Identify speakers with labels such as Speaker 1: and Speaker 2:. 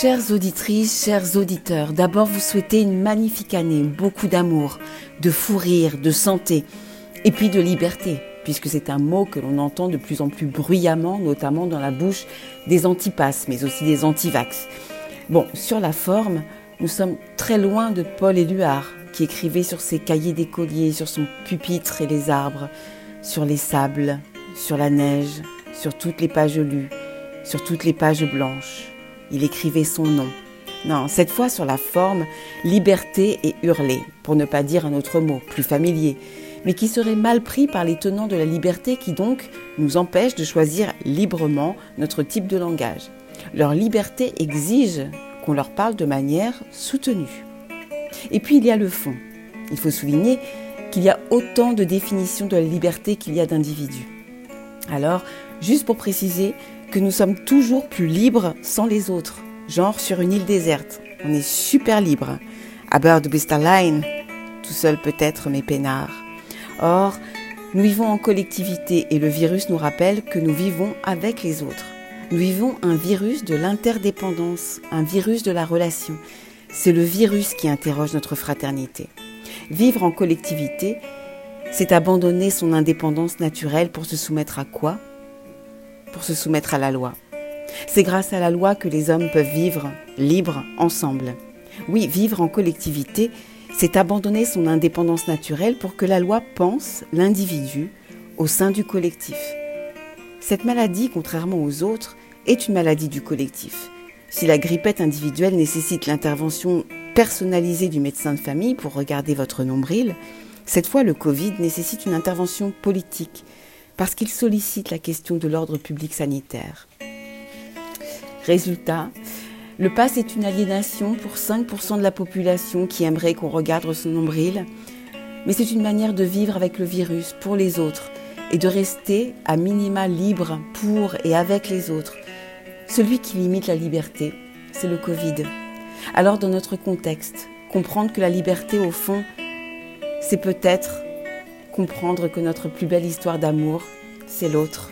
Speaker 1: Chères auditrices, chers auditeurs, d'abord vous souhaitez une magnifique année, beaucoup d'amour, de fou rire, de santé, et puis de liberté, puisque c'est un mot que l'on entend de plus en plus bruyamment, notamment dans la bouche des antipasses, mais aussi des antivax. Bon, sur la forme, nous sommes très loin de Paul Éluard, qui écrivait sur ses cahiers d'écolier, sur son pupitre et les arbres, sur les sables, sur la neige, sur toutes les pages lues, sur toutes les pages blanches il écrivait son nom. Non, cette fois sur la forme, liberté et hurler, pour ne pas dire un autre mot, plus familier, mais qui serait mal pris par les tenants de la liberté qui donc nous empêchent de choisir librement notre type de langage. Leur liberté exige qu'on leur parle de manière soutenue. Et puis il y a le fond. Il faut souligner qu'il y a autant de définitions de la liberté qu'il y a d'individus. Alors, juste pour préciser, que nous sommes toujours plus libres sans les autres. Genre sur une île déserte, on est super libre. À bord de Line, tout seul peut-être mais peinard. Or, nous vivons en collectivité et le virus nous rappelle que nous vivons avec les autres. Nous vivons un virus de l'interdépendance, un virus de la relation. C'est le virus qui interroge notre fraternité. Vivre en collectivité, c'est abandonner son indépendance naturelle pour se soumettre à quoi? Pour se soumettre à la loi. C'est grâce à la loi que les hommes peuvent vivre libres ensemble. Oui, vivre en collectivité, c'est abandonner son indépendance naturelle pour que la loi pense l'individu au sein du collectif. Cette maladie, contrairement aux autres, est une maladie du collectif. Si la grippette individuelle nécessite l'intervention personnalisée du médecin de famille pour regarder votre nombril, cette fois le Covid nécessite une intervention politique parce qu'il sollicite la question de l'ordre public sanitaire. Résultat, le pass est une aliénation pour 5% de la population qui aimerait qu'on regarde son nombril, mais c'est une manière de vivre avec le virus pour les autres et de rester à minima libre pour et avec les autres. Celui qui limite la liberté, c'est le Covid. Alors dans notre contexte, comprendre que la liberté au fond, c'est peut-être comprendre que notre plus belle histoire d'amour, c'est l'autre.